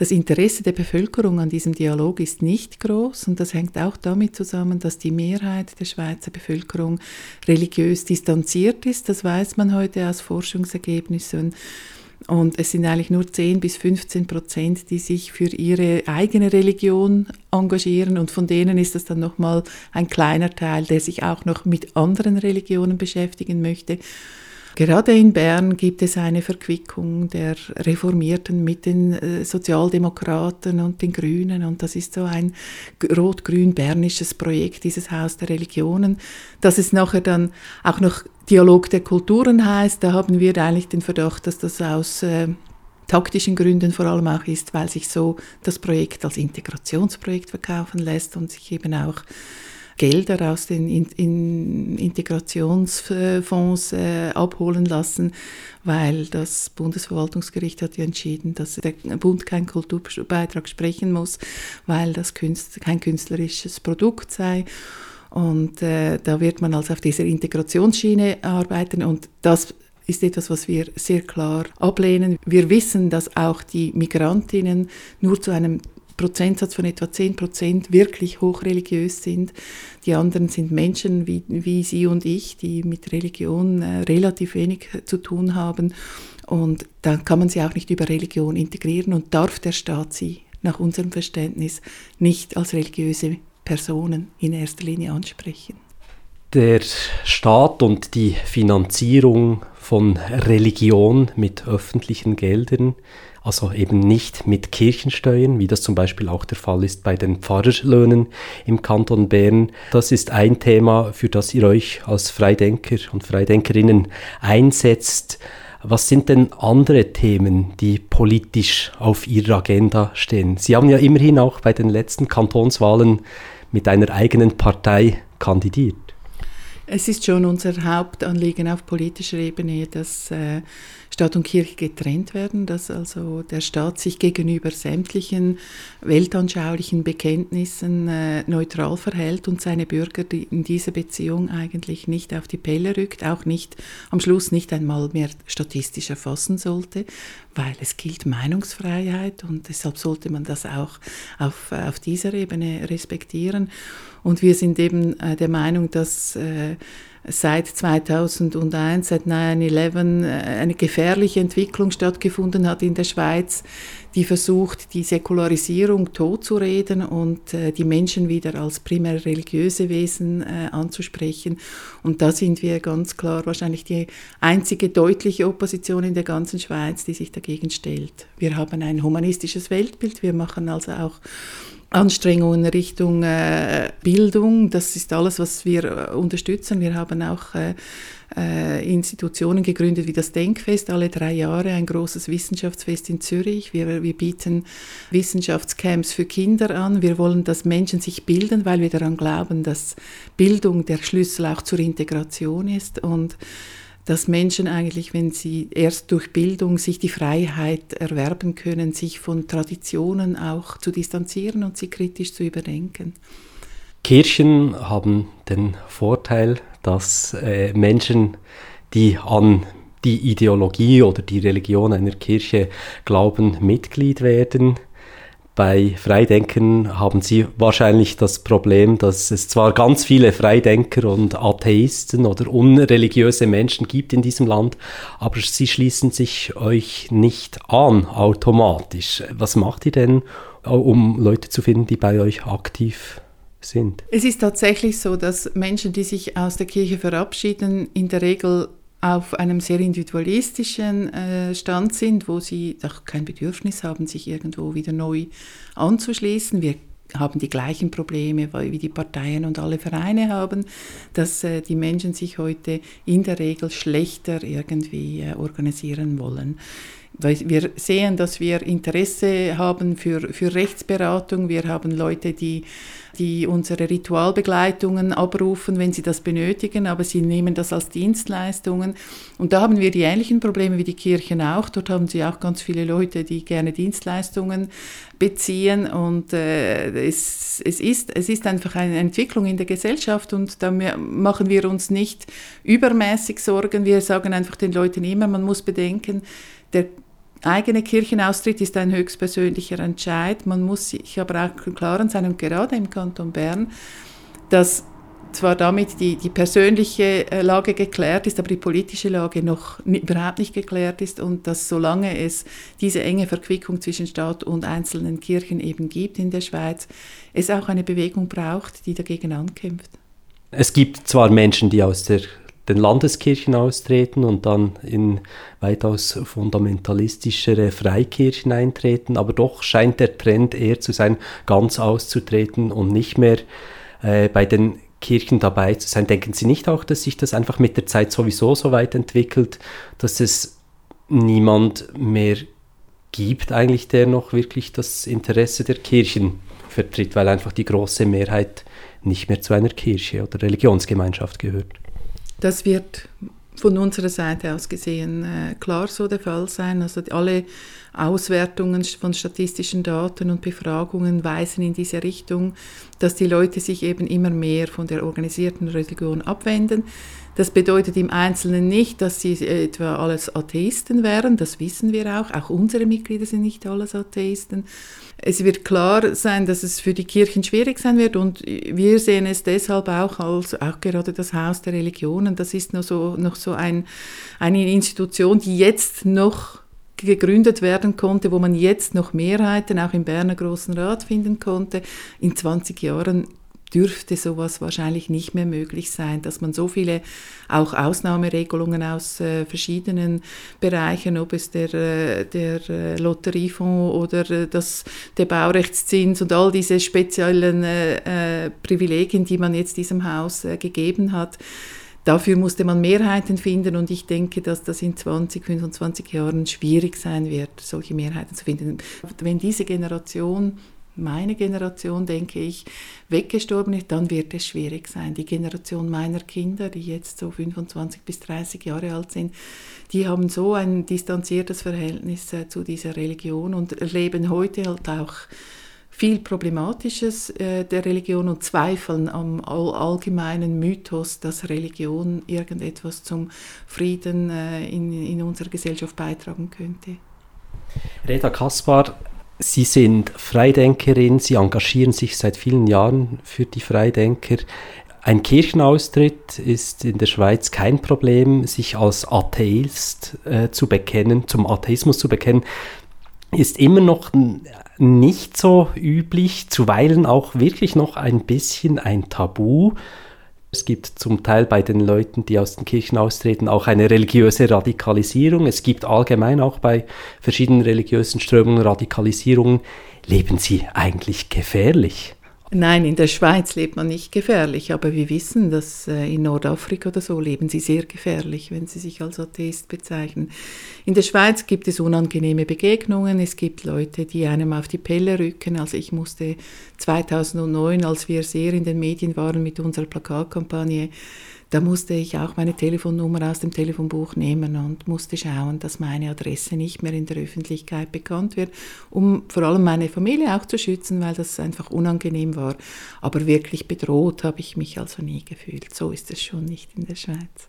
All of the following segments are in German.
Das Interesse der Bevölkerung an diesem Dialog ist nicht groß und das hängt auch damit zusammen, dass die Mehrheit der Schweizer Bevölkerung religiös distanziert ist. Das weiß man heute aus Forschungsergebnissen. Und es sind eigentlich nur 10 bis 15 Prozent, die sich für ihre eigene Religion engagieren. Und von denen ist es dann nochmal ein kleiner Teil, der sich auch noch mit anderen Religionen beschäftigen möchte. Gerade in Bern gibt es eine Verquickung der Reformierten mit den äh, Sozialdemokraten und den Grünen und das ist so ein rot-grün-bernisches Projekt, dieses Haus der Religionen, dass es nachher dann auch noch Dialog der Kulturen heißt. Da haben wir eigentlich den Verdacht, dass das aus äh, taktischen Gründen vor allem auch ist, weil sich so das Projekt als Integrationsprojekt verkaufen lässt und sich eben auch Gelder aus den in, in Integrationsfonds äh, abholen lassen, weil das Bundesverwaltungsgericht hat ja entschieden, dass der Bund keinen Kulturbeitrag sprechen muss, weil das Künst, kein künstlerisches Produkt sei. Und äh, da wird man also auf dieser Integrationsschiene arbeiten und das ist etwas, was wir sehr klar ablehnen. Wir wissen, dass auch die Migrantinnen nur zu einem Prozentsatz von etwa 10 Prozent wirklich hochreligiös sind. Die anderen sind Menschen wie, wie Sie und ich, die mit Religion äh, relativ wenig zu tun haben. Und da kann man sie auch nicht über Religion integrieren und darf der Staat sie nach unserem Verständnis nicht als religiöse Personen in erster Linie ansprechen. Der Staat und die Finanzierung von Religion mit öffentlichen Geldern also eben nicht mit Kirchensteuern, wie das zum Beispiel auch der Fall ist bei den Pfarrerlöhnen im Kanton Bern. Das ist ein Thema, für das ihr euch als Freidenker und Freidenkerinnen einsetzt. Was sind denn andere Themen, die politisch auf Ihrer Agenda stehen? Sie haben ja immerhin auch bei den letzten Kantonswahlen mit einer eigenen Partei kandidiert. Es ist schon unser Hauptanliegen auf politischer Ebene, dass äh, Staat und Kirche getrennt werden, dass also der Staat sich gegenüber sämtlichen weltanschaulichen Bekenntnissen äh, neutral verhält und seine Bürger die in dieser Beziehung eigentlich nicht auf die Pelle rückt, auch nicht am Schluss nicht einmal mehr statistisch erfassen sollte, weil es gilt Meinungsfreiheit und deshalb sollte man das auch auf, auf dieser Ebene respektieren. Und wir sind eben äh, der Meinung, dass äh, seit 2001, seit 9-11, äh, eine gefährliche Entwicklung stattgefunden hat in der Schweiz, die versucht, die Säkularisierung totzureden und äh, die Menschen wieder als primär religiöse Wesen äh, anzusprechen. Und da sind wir ganz klar wahrscheinlich die einzige deutliche Opposition in der ganzen Schweiz, die sich dagegen stellt. Wir haben ein humanistisches Weltbild, wir machen also auch Anstrengungen Richtung äh, Bildung. Das ist alles, was wir äh, unterstützen. Wir haben auch äh, äh, Institutionen gegründet wie das Denkfest, alle drei Jahre ein großes Wissenschaftsfest in Zürich. Wir, wir bieten Wissenschaftscamps für Kinder an. Wir wollen, dass Menschen sich bilden, weil wir daran glauben, dass Bildung der Schlüssel auch zur Integration ist. Und dass Menschen eigentlich, wenn sie erst durch Bildung sich die Freiheit erwerben können, sich von Traditionen auch zu distanzieren und sie kritisch zu überdenken. Kirchen haben den Vorteil, dass äh, Menschen, die an die Ideologie oder die Religion einer Kirche glauben, Mitglied werden. Bei Freidenken haben Sie wahrscheinlich das Problem, dass es zwar ganz viele Freidenker und Atheisten oder unreligiöse Menschen gibt in diesem Land, aber sie schließen sich euch nicht an automatisch. Was macht ihr denn, um Leute zu finden, die bei euch aktiv sind? Es ist tatsächlich so, dass Menschen, die sich aus der Kirche verabschieden, in der Regel auf einem sehr individualistischen äh, Stand sind, wo sie auch kein Bedürfnis haben, sich irgendwo wieder neu anzuschließen. Wir haben die gleichen Probleme wie die Parteien und alle Vereine haben, dass äh, die Menschen sich heute in der Regel schlechter irgendwie äh, organisieren wollen. Wir sehen, dass wir Interesse haben für, für Rechtsberatung. Wir haben Leute, die, die unsere Ritualbegleitungen abrufen, wenn sie das benötigen, aber sie nehmen das als Dienstleistungen. Und da haben wir die ähnlichen Probleme wie die Kirchen auch. Dort haben sie auch ganz viele Leute, die gerne Dienstleistungen beziehen. Und äh, es, es, ist, es ist einfach eine Entwicklung in der Gesellschaft und da machen wir uns nicht übermäßig Sorgen. Wir sagen einfach den Leuten immer, man muss bedenken, der eigene Kirchenaustritt ist ein höchstpersönlicher Entscheid. Man muss sich aber auch im Klaren sein, und gerade im Kanton Bern, dass zwar damit die, die persönliche äh, Lage geklärt ist, aber die politische Lage noch überhaupt nicht geklärt ist und dass solange es diese enge Verquickung zwischen Staat und einzelnen Kirchen eben gibt in der Schweiz, es auch eine Bewegung braucht, die dagegen ankämpft. Es gibt zwar Menschen, die aus der den Landeskirchen austreten und dann in weitaus fundamentalistischere Freikirchen eintreten, aber doch scheint der Trend eher zu sein, ganz auszutreten und nicht mehr äh, bei den Kirchen dabei zu sein. Denken Sie nicht auch, dass sich das einfach mit der Zeit sowieso so weit entwickelt, dass es niemand mehr gibt, eigentlich, der noch wirklich das Interesse der Kirchen vertritt, weil einfach die große Mehrheit nicht mehr zu einer Kirche oder Religionsgemeinschaft gehört? Das wird von unserer Seite aus gesehen äh, klar so der Fall sein. Also alle Auswertungen von statistischen Daten und Befragungen weisen in diese Richtung, dass die Leute sich eben immer mehr von der organisierten Religion abwenden. Das bedeutet im Einzelnen nicht, dass sie etwa alles Atheisten wären, das wissen wir auch. Auch unsere Mitglieder sind nicht alles Atheisten. Es wird klar sein, dass es für die Kirchen schwierig sein wird und wir sehen es deshalb auch als auch gerade das Haus der Religionen. Das ist noch so, noch so ein, eine Institution, die jetzt noch gegründet werden konnte, wo man jetzt noch Mehrheiten auch im Berner Großen Rat finden konnte. In 20 Jahren dürfte sowas wahrscheinlich nicht mehr möglich sein, dass man so viele auch Ausnahmeregelungen aus äh, verschiedenen Bereichen, ob es der, äh, der äh, Lotteriefonds oder äh, das, der Baurechtszins und all diese speziellen äh, äh, Privilegien, die man jetzt diesem Haus gegeben hat, Dafür musste man Mehrheiten finden und ich denke, dass das in 20, 25 Jahren schwierig sein wird, solche Mehrheiten zu finden. Wenn diese Generation meine Generation, denke ich, weggestorben ist, dann wird es schwierig sein. Die Generation meiner Kinder, die jetzt so 25 bis 30 Jahre alt sind, die haben so ein distanziertes Verhältnis äh, zu dieser Religion und erleben heute halt auch viel Problematisches äh, der Religion und zweifeln am all allgemeinen Mythos, dass Religion irgendetwas zum Frieden äh, in, in unserer Gesellschaft beitragen könnte. Reda Kaspar, Sie sind Freidenkerin, Sie engagieren sich seit vielen Jahren für die Freidenker. Ein Kirchenaustritt ist in der Schweiz kein Problem, sich als Atheist äh, zu bekennen, zum Atheismus zu bekennen, ist immer noch nicht so üblich, zuweilen auch wirklich noch ein bisschen ein Tabu. Es gibt zum Teil bei den Leuten, die aus den Kirchen austreten, auch eine religiöse Radikalisierung. Es gibt allgemein auch bei verschiedenen religiösen Strömungen Radikalisierungen. Leben sie eigentlich gefährlich? Nein, in der Schweiz lebt man nicht gefährlich, aber wir wissen, dass äh, in Nordafrika oder so leben sie sehr gefährlich, wenn sie sich als Atheist bezeichnen. In der Schweiz gibt es unangenehme Begegnungen, es gibt Leute, die einem auf die Pelle rücken. Also ich musste 2009, als wir sehr in den Medien waren mit unserer Plakatkampagne, da musste ich auch meine Telefonnummer aus dem Telefonbuch nehmen und musste schauen, dass meine Adresse nicht mehr in der Öffentlichkeit bekannt wird, um vor allem meine Familie auch zu schützen, weil das einfach unangenehm war. Aber wirklich bedroht habe ich mich also nie gefühlt. So ist es schon nicht in der Schweiz.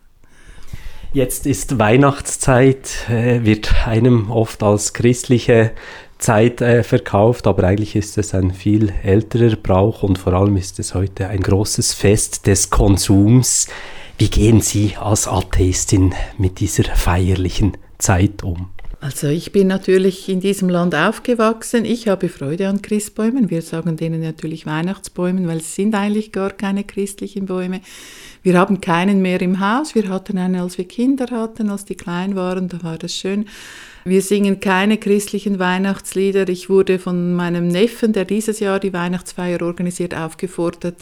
Jetzt ist Weihnachtszeit, äh, wird einem oft als christliche Zeit äh, verkauft, aber eigentlich ist es ein viel älterer Brauch und vor allem ist es heute ein großes Fest des Konsums. Wie gehen Sie als Atheistin mit dieser feierlichen Zeit um? Also ich bin natürlich in diesem Land aufgewachsen. Ich habe Freude an Christbäumen. Wir sagen denen natürlich Weihnachtsbäumen, weil es sind eigentlich gar keine christlichen Bäume. Wir haben keinen mehr im Haus. Wir hatten einen, als wir Kinder hatten, als die klein waren. Da war das schön. Wir singen keine christlichen Weihnachtslieder. Ich wurde von meinem Neffen, der dieses Jahr die Weihnachtsfeier organisiert, aufgefordert,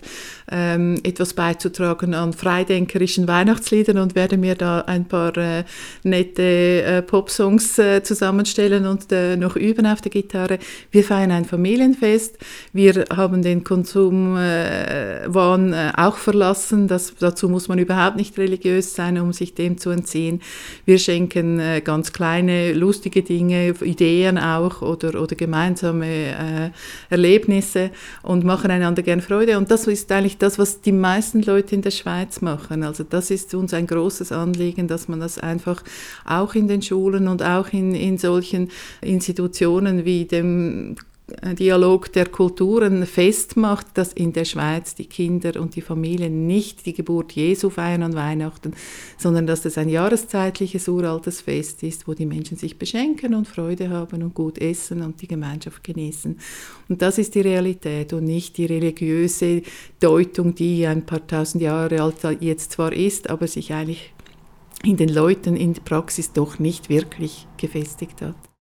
ähm, etwas beizutragen an freidenkerischen Weihnachtsliedern und werde mir da ein paar äh, nette äh, Popsongs äh, zusammenstellen und äh, noch üben auf der Gitarre. Wir feiern ein Familienfest. Wir haben den Konsumwahn äh, auch verlassen. Das, dazu muss man überhaupt nicht religiös sein, um sich dem zu entziehen. Wir schenken äh, ganz kleine, lustige Dinge, Ideen auch oder, oder gemeinsame äh, Erlebnisse und machen einander gern Freude. Und das ist eigentlich das, was die meisten Leute in der Schweiz machen. Also das ist uns ein großes Anliegen, dass man das einfach auch in den Schulen und auch in, in solchen Institutionen wie dem Dialog der Kulturen festmacht, dass in der Schweiz die Kinder und die Familien nicht die Geburt Jesu feiern an Weihnachten, sondern dass das ein jahreszeitliches uraltes Fest ist, wo die Menschen sich beschenken und Freude haben und gut essen und die Gemeinschaft genießen. Und das ist die Realität und nicht die religiöse Deutung, die ein paar tausend Jahre alt jetzt zwar ist, aber sich eigentlich in den Leuten in der Praxis doch nicht wirklich gefestigt hat.